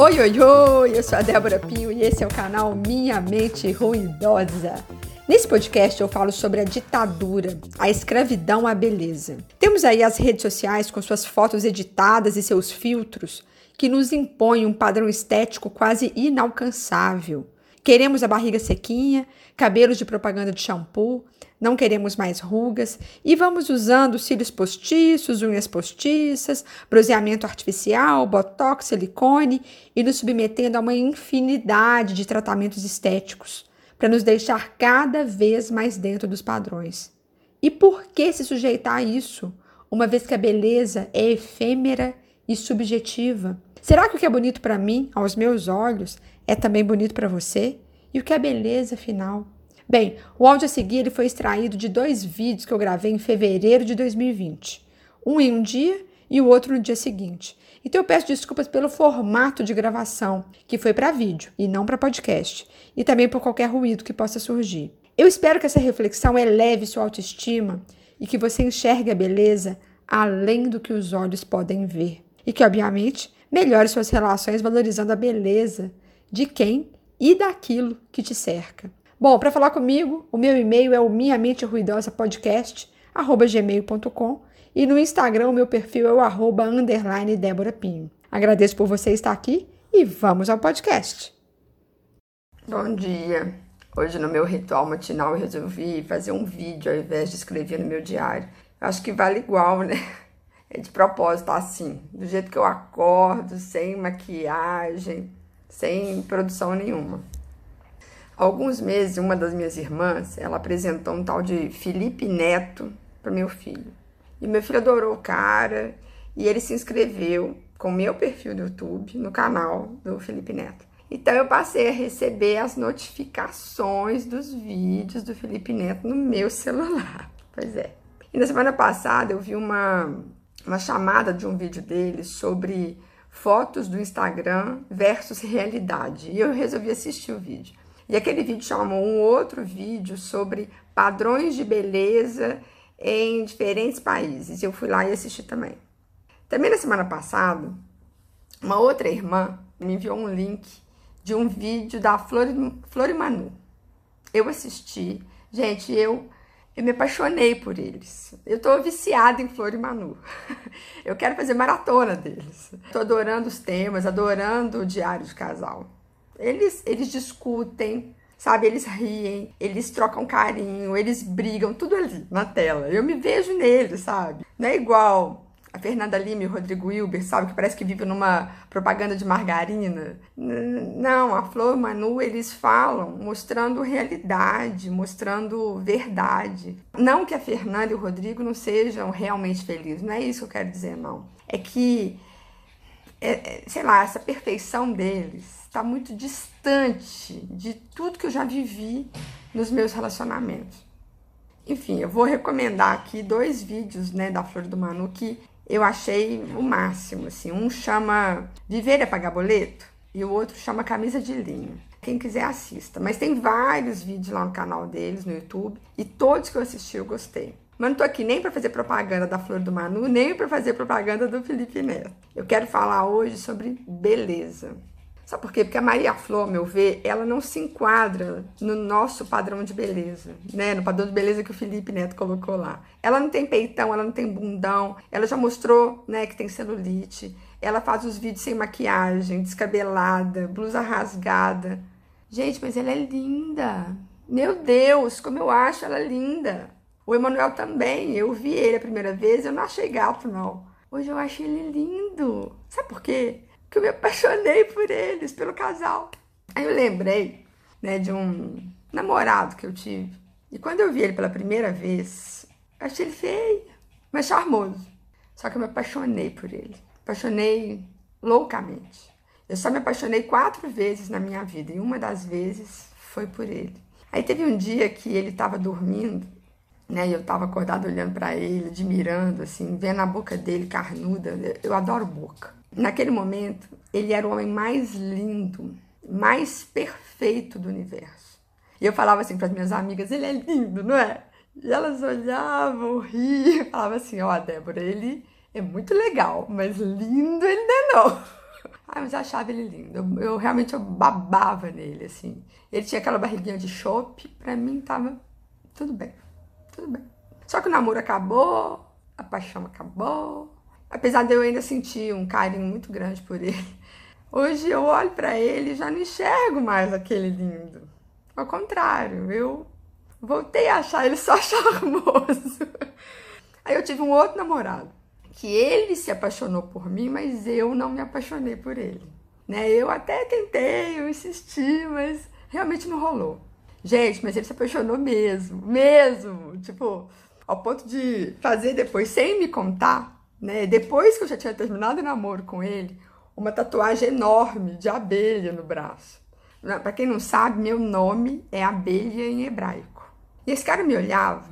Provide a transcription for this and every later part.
Oi, oi, oi! Eu sou a Débora Pinho e esse é o canal Minha Mente Ruidosa. Nesse podcast eu falo sobre a ditadura, a escravidão à beleza. Temos aí as redes sociais com suas fotos editadas e seus filtros que nos impõem um padrão estético quase inalcançável. Queremos a barriga sequinha, cabelos de propaganda de shampoo, não queremos mais rugas e vamos usando cílios postiços, unhas postiças, bronzeamento artificial, botox, silicone e nos submetendo a uma infinidade de tratamentos estéticos para nos deixar cada vez mais dentro dos padrões. E por que se sujeitar a isso, uma vez que a beleza é efêmera e subjetiva? Será que o que é bonito para mim, aos meus olhos, é também bonito para você? E o que é beleza, afinal? Bem, o áudio a seguir ele foi extraído de dois vídeos que eu gravei em fevereiro de 2020. Um em um dia e o outro no dia seguinte. Então eu peço desculpas pelo formato de gravação, que foi para vídeo e não para podcast, e também por qualquer ruído que possa surgir. Eu espero que essa reflexão eleve sua autoestima e que você enxergue a beleza além do que os olhos podem ver. E que, obviamente, melhore suas relações valorizando a beleza de quem e daquilo que te cerca. Bom, para falar comigo, o meu e-mail é o minha mente ruidosa podcast gmail.com e no Instagram o meu perfil é o arroba underline Débora Pinho. Agradeço por você estar aqui e vamos ao podcast. Bom dia! Hoje no meu ritual matinal eu resolvi fazer um vídeo ao invés de escrever no meu diário. Acho que vale igual, né? É de propósito assim, do jeito que eu acordo, sem maquiagem, sem produção nenhuma. Há alguns meses, uma das minhas irmãs, ela apresentou um tal de Felipe Neto para meu filho. E meu filho adorou o cara e ele se inscreveu com meu perfil no YouTube, no canal do Felipe Neto. Então eu passei a receber as notificações dos vídeos do Felipe Neto no meu celular. Pois é. E na semana passada eu vi uma, uma chamada de um vídeo dele sobre fotos do Instagram versus realidade. E eu resolvi assistir o vídeo. E aquele vídeo chamou um outro vídeo sobre padrões de beleza em diferentes países. Eu fui lá e assisti também. Também na semana passada, uma outra irmã me enviou um link de um vídeo da Florimanu. Eu assisti. Gente, eu eu me apaixonei por eles. Eu tô viciada em Flor e Manu. Eu quero fazer maratona deles. Tô adorando os temas, adorando o diário de casal. Eles, eles discutem, sabe? Eles riem, eles trocam carinho, eles brigam, tudo ali na tela. Eu me vejo neles, sabe? Não é igual a Fernanda Lima e o Rodrigo Wilber, sabe? Que parece que vive numa propaganda de margarina. Não, a Flor e Manu, eles falam mostrando realidade, mostrando verdade. Não que a Fernanda e o Rodrigo não sejam realmente felizes, não é isso que eu quero dizer, não. É que, é, é, sei lá, essa perfeição deles está muito distante de tudo que eu já vivi nos meus relacionamentos. Enfim, eu vou recomendar aqui dois vídeos né, da Flor do Manu que eu achei o máximo. Assim. Um chama Viver é Pagar Boleto e o outro chama Camisa de Linho. Quem quiser assista. Mas tem vários vídeos lá no canal deles, no YouTube, e todos que eu assisti eu gostei. Mas não tô aqui nem para fazer propaganda da Flor do Manu, nem para fazer propaganda do Felipe Neto. Eu quero falar hoje sobre beleza. Sabe por quê? Porque a Maria Flor, meu ver, ela não se enquadra no nosso padrão de beleza, né? No padrão de beleza que o Felipe Neto colocou lá. Ela não tem peitão, ela não tem bundão, ela já mostrou, né, que tem celulite. Ela faz os vídeos sem maquiagem, descabelada, blusa rasgada. Gente, mas ela é linda. Meu Deus, como eu acho ela linda. O Emanuel também. Eu vi ele a primeira vez, eu não achei gato, não. Hoje eu achei ele lindo. Sabe por quê? Que eu me apaixonei por eles, pelo casal. Aí eu lembrei, né, de um namorado que eu tive. E quando eu vi ele pela primeira vez, achei ele feio, mas charmoso. Só que eu me apaixonei por ele. Apaixonei loucamente. Eu só me apaixonei quatro vezes na minha vida e uma das vezes foi por ele. Aí teve um dia que ele estava dormindo, né? E eu estava acordada olhando para ele, admirando, assim, vendo a boca dele carnuda. Eu adoro boca. Naquele momento, ele era o homem mais lindo, mais perfeito do universo. E eu falava assim para as minhas amigas: ele é lindo, não é? E elas olhavam, riam, falavam assim: ó, oh, Débora, ele é muito legal, mas lindo ele não é não. Ah, mas eu achava ele lindo. Eu, eu realmente eu babava nele, assim. Ele tinha aquela barriguinha de chope, pra mim tava tudo bem. Tudo bem. Só que o namoro acabou, a paixão acabou. Apesar de eu ainda sentir um carinho muito grande por ele. Hoje eu olho para ele e já não enxergo mais aquele lindo. Ao contrário, eu voltei a achar ele só charmoso. Aí eu tive um outro namorado que ele se apaixonou por mim, mas eu não me apaixonei por ele. Né? Eu até tentei, eu insisti, mas realmente não rolou. Gente, mas ele se apaixonou mesmo, mesmo. Tipo, ao ponto de fazer depois, sem me contar, né? Depois que eu já tinha terminado o namoro com ele, uma tatuagem enorme de abelha no braço. Para quem não sabe, meu nome é abelha em hebraico. E esse cara me olhava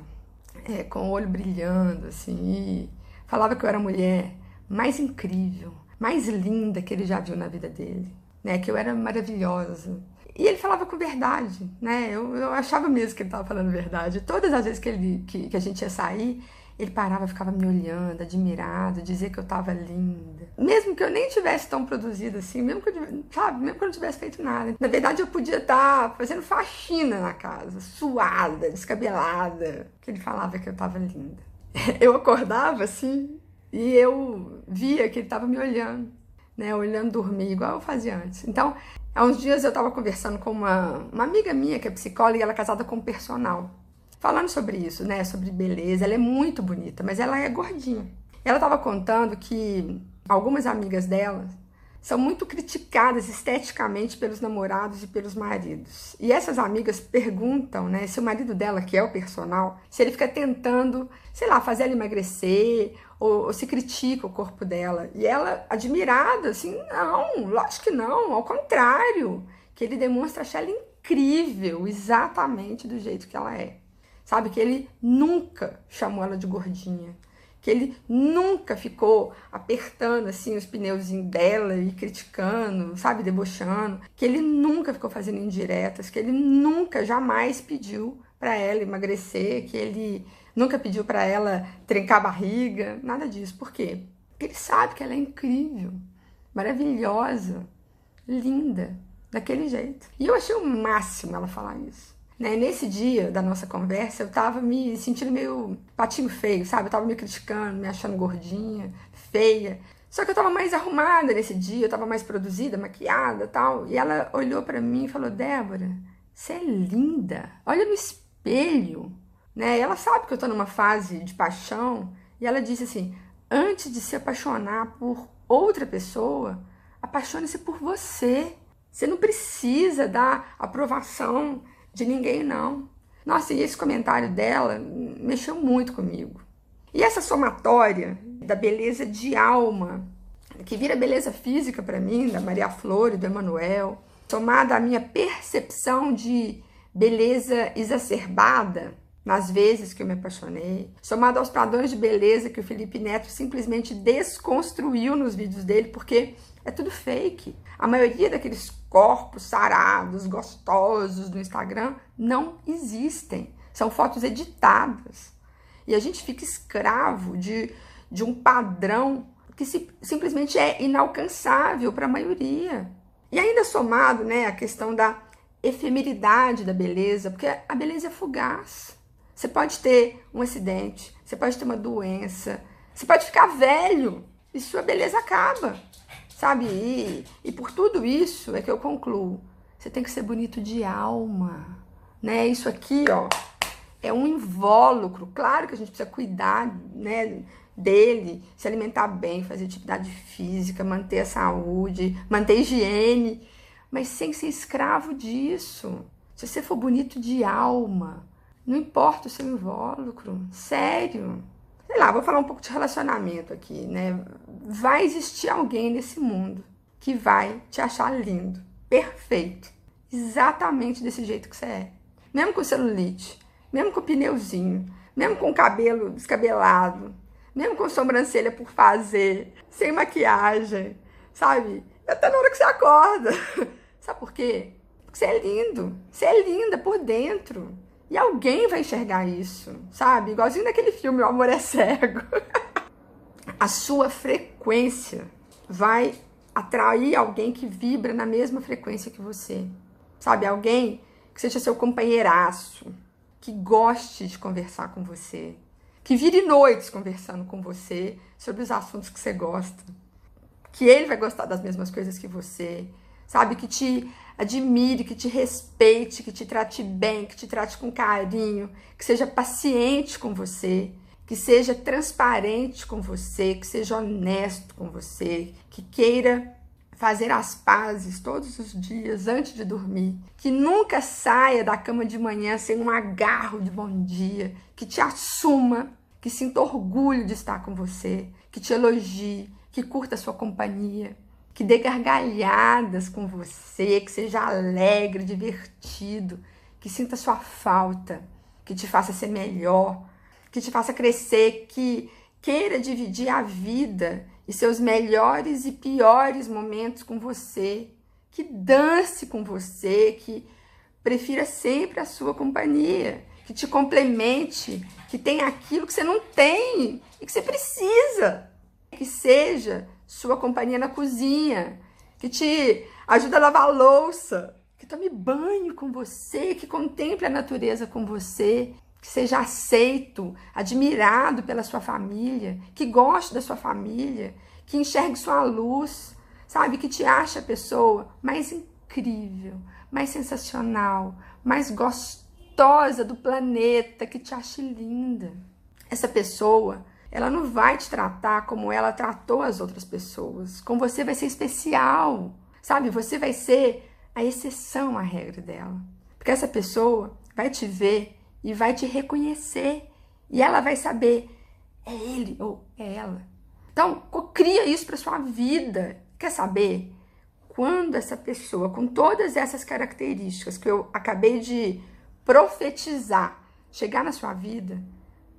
é, com o olho brilhando, assim, falava que eu era a mulher mais incrível, mais linda que ele já viu na vida dele, né? Que eu era maravilhosa. E ele falava com verdade, né? Eu, eu achava mesmo que ele estava falando verdade. Todas as vezes que, ele, que, que a gente ia sair, ele parava, ficava me olhando, admirado, dizia que eu estava linda. Mesmo que eu nem tivesse tão produzida assim, mesmo que eu, sabe, mesmo que eu não tivesse feito nada. Na verdade, eu podia estar tá fazendo faxina na casa, suada, descabelada, que ele falava que eu estava linda. eu acordava assim e eu via que ele estava me olhando, né? Olhando dormir, igual eu fazia antes. Então, há uns dias eu estava conversando com uma, uma amiga minha que é psicóloga e ela é casada com um personal. Falando sobre isso, né? Sobre beleza. Ela é muito bonita, mas ela é gordinha. Ela estava contando que algumas amigas dela são muito criticadas esteticamente pelos namorados e pelos maridos. E essas amigas perguntam, né, se o marido dela, que é o personal, se ele fica tentando, sei lá, fazer ela emagrecer ou, ou se critica o corpo dela. E ela, admirada, assim, não, lógico que não, ao contrário, que ele demonstra achar ela incrível, exatamente do jeito que ela é. Sabe que ele nunca chamou ela de gordinha que ele nunca ficou apertando assim os pneus dela e criticando, sabe, debochando, que ele nunca ficou fazendo indiretas, que ele nunca jamais pediu para ela emagrecer, que ele nunca pediu para ela trincar a barriga, nada disso. Por quê? Porque ele sabe que ela é incrível, maravilhosa, linda, daquele jeito. E eu achei o máximo ela falar isso. Né? Nesse dia da nossa conversa, eu tava me sentindo meio patinho feio, sabe? Eu tava me criticando, me achando gordinha, feia. Só que eu tava mais arrumada nesse dia, eu tava mais produzida, maquiada tal. E ela olhou para mim e falou: Débora, você é linda. Olha no espelho. Né? Ela sabe que eu tô numa fase de paixão. E ela disse assim: antes de se apaixonar por outra pessoa, apaixone-se por você. Você não precisa dar aprovação de ninguém, não. Nossa, e esse comentário dela mexeu muito comigo. E essa somatória da beleza de alma, que vira beleza física para mim, da Maria Flor e do Emanuel, somada à minha percepção de beleza exacerbada nas vezes que eu me apaixonei, somada aos padrões de beleza que o Felipe Neto simplesmente desconstruiu nos vídeos dele, porque é tudo fake. A maioria daqueles corpos sarados, gostosos do Instagram não existem. São fotos editadas. E a gente fica escravo de, de um padrão que se, simplesmente é inalcançável para a maioria. E ainda somado né, a questão da efemeridade da beleza, porque a beleza é fugaz. Você pode ter um acidente, você pode ter uma doença, você pode ficar velho e sua beleza acaba. Sabe? E, e por tudo isso é que eu concluo. Você tem que ser bonito de alma. Né? Isso aqui, ó, é um invólucro. Claro que a gente precisa cuidar, né? dele, se alimentar bem, fazer atividade física, manter a saúde, manter a higiene, mas sem ser escravo disso. Se você for bonito de alma, não importa o seu invólucro, sério sei lá, vou falar um pouco de relacionamento aqui, né? Vai existir alguém nesse mundo que vai te achar lindo, perfeito, exatamente desse jeito que você é. Mesmo com celulite, mesmo com pneuzinho, mesmo com cabelo descabelado, mesmo com sobrancelha por fazer, sem maquiagem, sabe? Até na hora que você acorda. Sabe por quê? Porque você é lindo, você é linda por dentro. E alguém vai enxergar isso, sabe? Igualzinho naquele filme O Amor é Cego. a sua frequência vai atrair alguém que vibra na mesma frequência que você. Sabe, alguém que seja seu companheiraço, que goste de conversar com você, que vire noites conversando com você sobre os assuntos que você gosta, que ele vai gostar das mesmas coisas que você, sabe, que te admire, que te respeite, que te trate bem, que te trate com carinho, que seja paciente com você, que seja transparente com você, que seja honesto com você, que queira fazer as pazes todos os dias antes de dormir, que nunca saia da cama de manhã sem um agarro de bom dia, que te assuma, que sinta orgulho de estar com você, que te elogie, que curta a sua companhia, que dê gargalhadas com você, que seja alegre, divertido, que sinta sua falta, que te faça ser melhor, que te faça crescer, que queira dividir a vida e seus melhores e piores momentos com você, que dance com você, que prefira sempre a sua companhia, que te complemente, que tenha aquilo que você não tem e que você precisa, que seja sua companhia na cozinha, que te ajuda a lavar a louça, que tome banho com você, que contemple a natureza com você, que seja aceito, admirado pela sua família, que goste da sua família, que enxergue sua luz, sabe? Que te ache a pessoa mais incrível, mais sensacional, mais gostosa do planeta, que te ache linda. Essa pessoa ela não vai te tratar como ela tratou as outras pessoas. Com você vai ser especial, sabe? Você vai ser a exceção à regra dela. Porque essa pessoa vai te ver e vai te reconhecer. E ela vai saber, é ele ou é ela. Então, cria isso para sua vida. Quer saber? Quando essa pessoa, com todas essas características que eu acabei de profetizar, chegar na sua vida,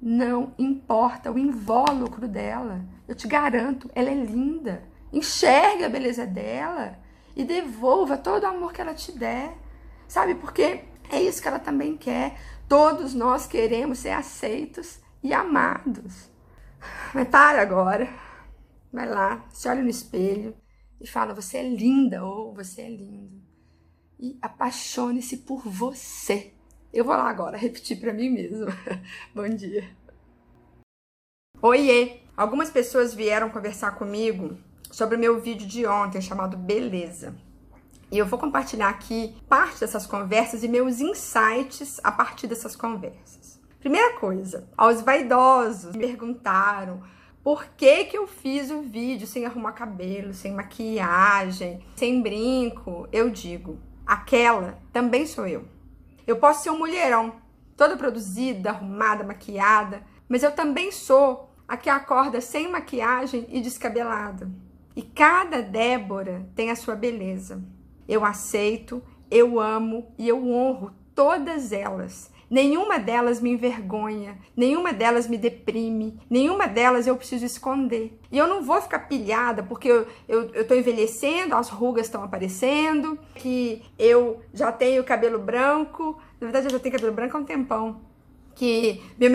não importa o invólucro dela. Eu te garanto, ela é linda. Enxergue a beleza dela e devolva todo o amor que ela te der. Sabe? Porque é isso que ela também quer. Todos nós queremos ser aceitos e amados. Mas para agora. Vai lá, se olha no espelho e fala: Você é linda ou você é lindo. E apaixone-se por você. Eu vou lá agora repetir para mim mesmo. Bom dia. Oiê! Algumas pessoas vieram conversar comigo sobre o meu vídeo de ontem chamado Beleza. E eu vou compartilhar aqui parte dessas conversas e meus insights a partir dessas conversas. Primeira coisa, aos vaidosos me perguntaram por que, que eu fiz o vídeo sem arrumar cabelo, sem maquiagem, sem brinco. Eu digo, aquela também sou eu. Eu posso ser um mulherão, toda produzida, arrumada, maquiada, mas eu também sou a que acorda sem maquiagem e descabelada. E cada Débora tem a sua beleza. Eu aceito, eu amo e eu honro todas elas. Nenhuma delas me envergonha, nenhuma delas me deprime, nenhuma delas eu preciso esconder. E eu não vou ficar pilhada porque eu, eu, eu envelhecendo, as rugas estão aparecendo, que eu já tenho cabelo branco. Na verdade, eu já tenho cabelo branco há um tempão. Que meu,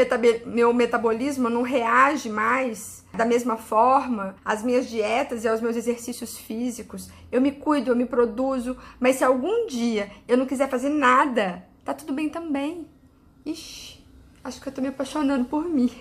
meu metabolismo não reage mais da mesma forma às minhas dietas e aos meus exercícios físicos. Eu me cuido, eu me produzo, mas se algum dia eu não quiser fazer nada, tá tudo bem também. Ixi, acho que eu tô me apaixonando por mim.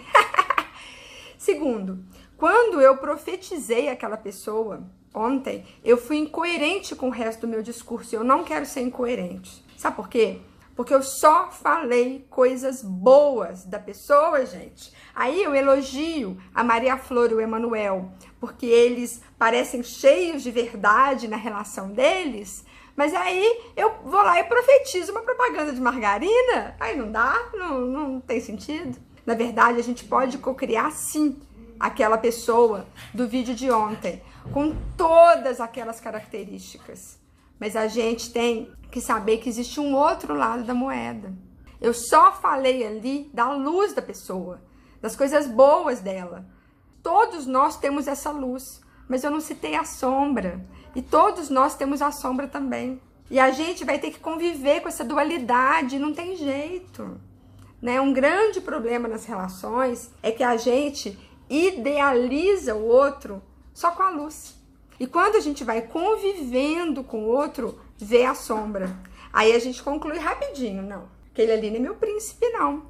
Segundo, quando eu profetizei aquela pessoa ontem, eu fui incoerente com o resto do meu discurso. Eu não quero ser incoerente. Sabe por quê? Porque eu só falei coisas boas da pessoa, gente. Aí eu elogio a Maria Flor e o Emanuel, porque eles parecem cheios de verdade na relação deles, mas aí eu vou lá e profetizo uma propaganda de margarina. Aí não dá, não, não tem sentido. Na verdade, a gente pode cocriar sim aquela pessoa do vídeo de ontem, com todas aquelas características. Mas a gente tem que saber que existe um outro lado da moeda. Eu só falei ali da luz da pessoa, das coisas boas dela. Todos nós temos essa luz, mas eu não citei a sombra. E todos nós temos a sombra também. E a gente vai ter que conviver com essa dualidade, não tem jeito. Né? Um grande problema nas relações é que a gente idealiza o outro só com a luz. E quando a gente vai convivendo com o outro, vê a sombra. Aí a gente conclui rapidinho, não. Aquele ali não é meu príncipe, não.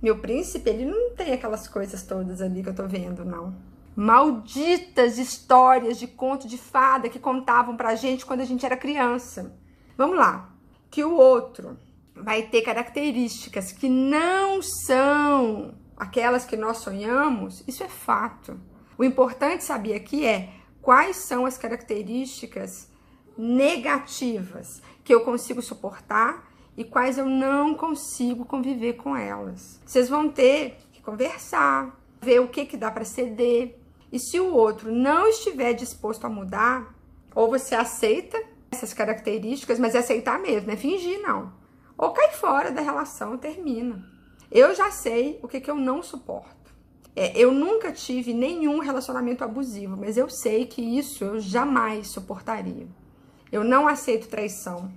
Meu príncipe, ele não tem aquelas coisas todas ali que eu tô vendo, não. Malditas histórias de conto de fada que contavam pra gente quando a gente era criança. Vamos lá. Que o outro vai ter características que não são aquelas que nós sonhamos, isso é fato. O importante saber aqui é quais são as características negativas que eu consigo suportar e quais eu não consigo conviver com elas. Vocês vão ter que conversar, ver o que que dá para ceder. E se o outro não estiver disposto a mudar, ou você aceita essas características, mas é aceitar mesmo, é fingir não. Ou cai fora da relação termina. Eu já sei o que, que eu não suporto. É, eu nunca tive nenhum relacionamento abusivo, mas eu sei que isso eu jamais suportaria. Eu não aceito traição.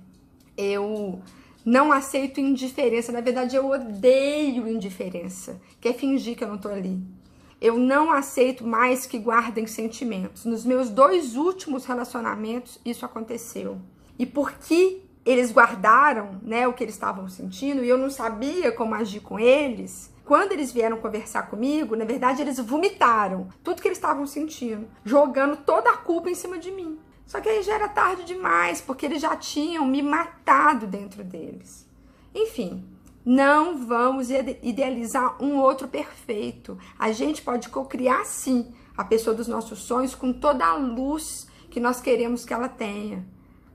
Eu não aceito indiferença. Na verdade, eu odeio indiferença, que é fingir que eu não tô ali. Eu não aceito mais que guardem sentimentos. Nos meus dois últimos relacionamentos, isso aconteceu. E por que eles guardaram né, o que eles estavam sentindo e eu não sabia como agir com eles, quando eles vieram conversar comigo, na verdade eles vomitaram tudo que eles estavam sentindo, jogando toda a culpa em cima de mim. Só que aí já era tarde demais, porque eles já tinham me matado dentro deles. Enfim, não vamos idealizar um outro perfeito. A gente pode cocriar sim a pessoa dos nossos sonhos com toda a luz que nós queremos que ela tenha.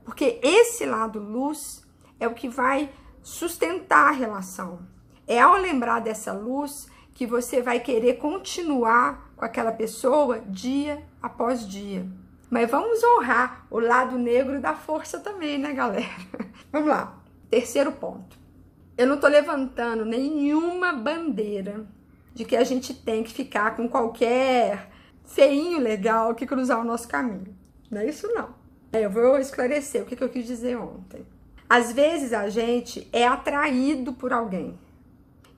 Porque esse lado luz é o que vai sustentar a relação. É ao lembrar dessa luz que você vai querer continuar com aquela pessoa dia após dia. Mas vamos honrar o lado negro da força também, né, galera? Vamos lá. Terceiro ponto. Eu não tô levantando nenhuma bandeira de que a gente tem que ficar com qualquer feinho legal que cruzar o nosso caminho. Não é isso não. Eu vou esclarecer o que eu quis dizer ontem. Às vezes a gente é atraído por alguém.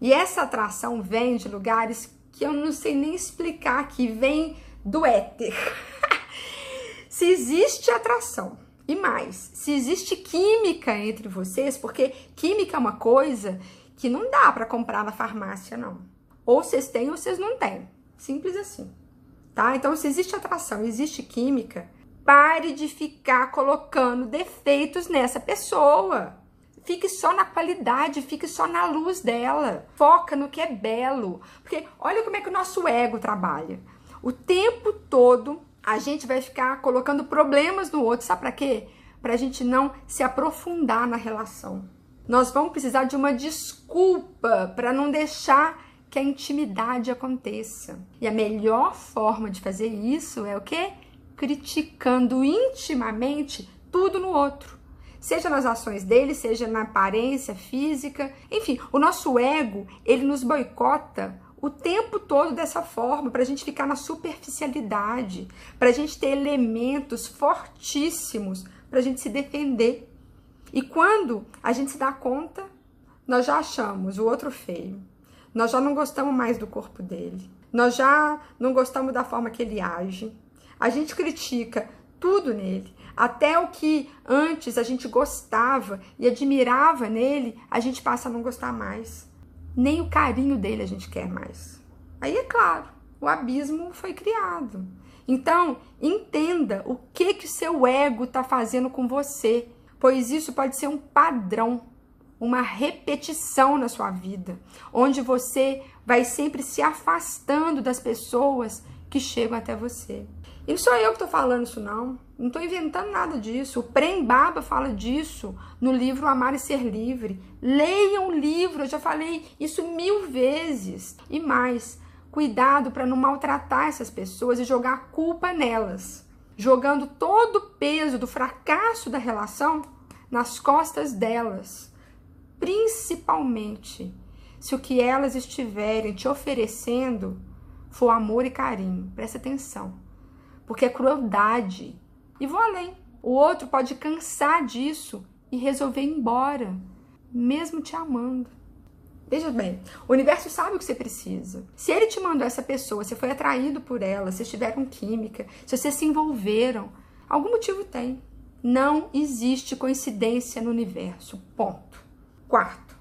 E essa atração vem de lugares que eu não sei nem explicar, que vem do éter. se existe atração, e mais, se existe química entre vocês, porque química é uma coisa que não dá para comprar na farmácia, não. Ou vocês têm ou vocês não têm. Simples assim. Tá? Então, se existe atração, existe química, pare de ficar colocando defeitos nessa pessoa. Fique só na qualidade, fique só na luz dela. Foca no que é belo. Porque olha como é que o nosso ego trabalha. O tempo todo a gente vai ficar colocando problemas no outro. Sabe para quê? Para a gente não se aprofundar na relação. Nós vamos precisar de uma desculpa para não deixar que a intimidade aconteça. E a melhor forma de fazer isso é o quê? Criticando intimamente tudo no outro seja nas ações dele, seja na aparência física, enfim, o nosso ego, ele nos boicota o tempo todo dessa forma, para a gente ficar na superficialidade, para a gente ter elementos fortíssimos para a gente se defender. E quando a gente se dá conta, nós já achamos o outro feio, nós já não gostamos mais do corpo dele, nós já não gostamos da forma que ele age, a gente critica tudo nele. Até o que antes a gente gostava e admirava nele, a gente passa a não gostar mais. Nem o carinho dele a gente quer mais. Aí é claro, o abismo foi criado. Então, entenda o que que seu ego está fazendo com você, pois isso pode ser um padrão, uma repetição na sua vida, onde você vai sempre se afastando das pessoas que chegam até você. E sou eu que estou falando isso, não. Não estou inventando nada disso. O Prem Baba fala disso no livro Amar e Ser Livre. Leiam o livro, eu já falei isso mil vezes. E mais, cuidado para não maltratar essas pessoas e jogar a culpa nelas. Jogando todo o peso do fracasso da relação nas costas delas. Principalmente se o que elas estiverem te oferecendo for amor e carinho. Presta atenção porque é crueldade. E vou além. O outro pode cansar disso e resolver ir embora, mesmo te amando. Veja bem, o universo sabe o que você precisa. Se ele te mandou essa pessoa, você foi atraído por ela, vocês tiveram química, se vocês se envolveram, Algum motivo tem. Não existe coincidência no universo. Ponto. Quarto,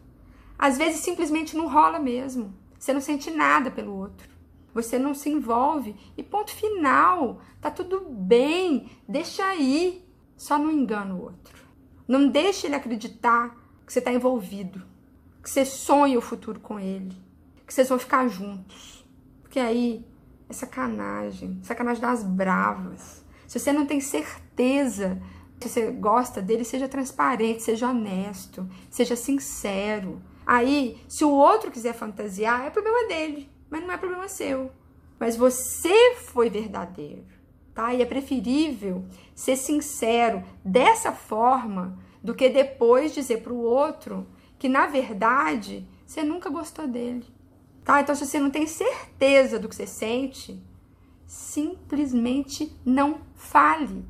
às vezes simplesmente não rola mesmo. Você não sente nada pelo outro. Você não se envolve e ponto final. Tá tudo bem, deixa aí. Só não engana o outro. Não deixe ele acreditar que você está envolvido, que você sonha o futuro com ele, que vocês vão ficar juntos. Porque aí é sacanagem, sacanagem das bravas. Se você não tem certeza se você gosta dele, seja transparente, seja honesto, seja sincero. Aí, se o outro quiser fantasiar, é problema dele, mas não é problema seu. Mas você foi verdadeiro, tá? E é preferível ser sincero dessa forma do que depois dizer para o outro que na verdade você nunca gostou dele. Tá? Então, se você não tem certeza do que você sente, simplesmente não fale,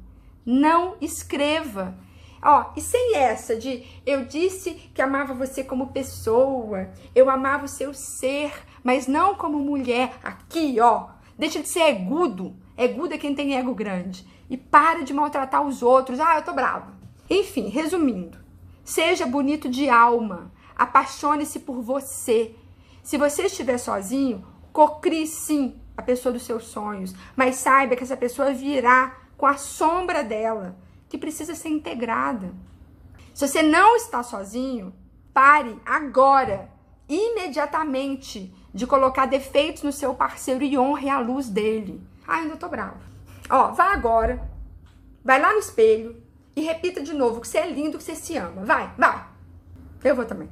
não escreva. Ó, e sem essa de eu disse que amava você como pessoa, eu amava o seu ser, mas não como mulher. Aqui, ó, deixa de ser egudo. Egudo é quem tem ego grande. E para de maltratar os outros. Ah, eu tô brava. Enfim, resumindo, seja bonito de alma, apaixone-se por você. Se você estiver sozinho, cocrie sim a pessoa dos seus sonhos, mas saiba que essa pessoa virá com a sombra dela, que precisa ser integrada. Se você não está sozinho, pare agora, imediatamente, de colocar defeitos no seu parceiro e honre a luz dele. Ai, ainda tô brava. Ó, vá agora, vai lá no espelho, e repita de novo que você é lindo, que você se ama. Vai, vai. Eu vou também.